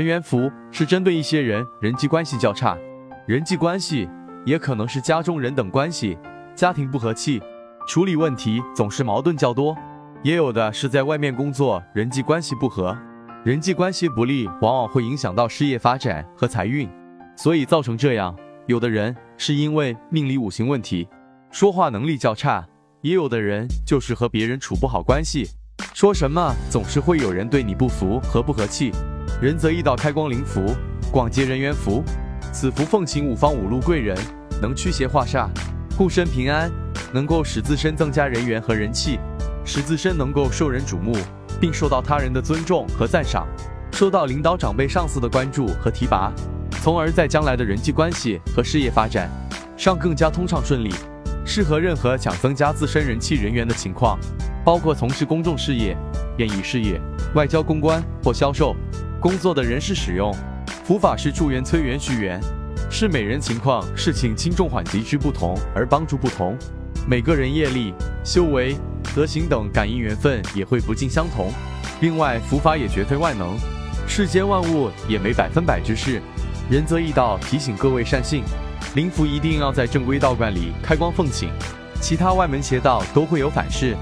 人缘福是针对一些人人际关系较差，人际关系也可能是家中人等关系，家庭不和气，处理问题总是矛盾较多，也有的是在外面工作人际关系不和，人际关系不利，往往会影响到事业发展和财运，所以造成这样。有的人是因为命理五行问题，说话能力较差，也有的人就是和别人处不好关系，说什么总是会有人对你不服和不和气。仁泽易道开光灵符，广结人缘符，此符奉请五方五路贵人，能驱邪化煞，护身平安，能够使自身增加人缘和人气，使自身能够受人瞩目，并受到他人的尊重和赞赏，受到领导长辈上司的关注和提拔。从而在将来的人际关系和事业发展上更加通畅顺利，适合任何想增加自身人气人缘的情况，包括从事公众事业、演艺事业、外交公关或销售工作的人士使用。符法是助缘催缘续缘，是每人情况、事情轻重缓急之不同而帮助不同，每个人业力、修为、德行等感应缘分也会不尽相同。另外，符法也绝非万能，世间万物也没百分百之事。仁则易道提醒各位善信，灵符一定要在正规道观里开光奉请，其他外门邪道都会有反噬。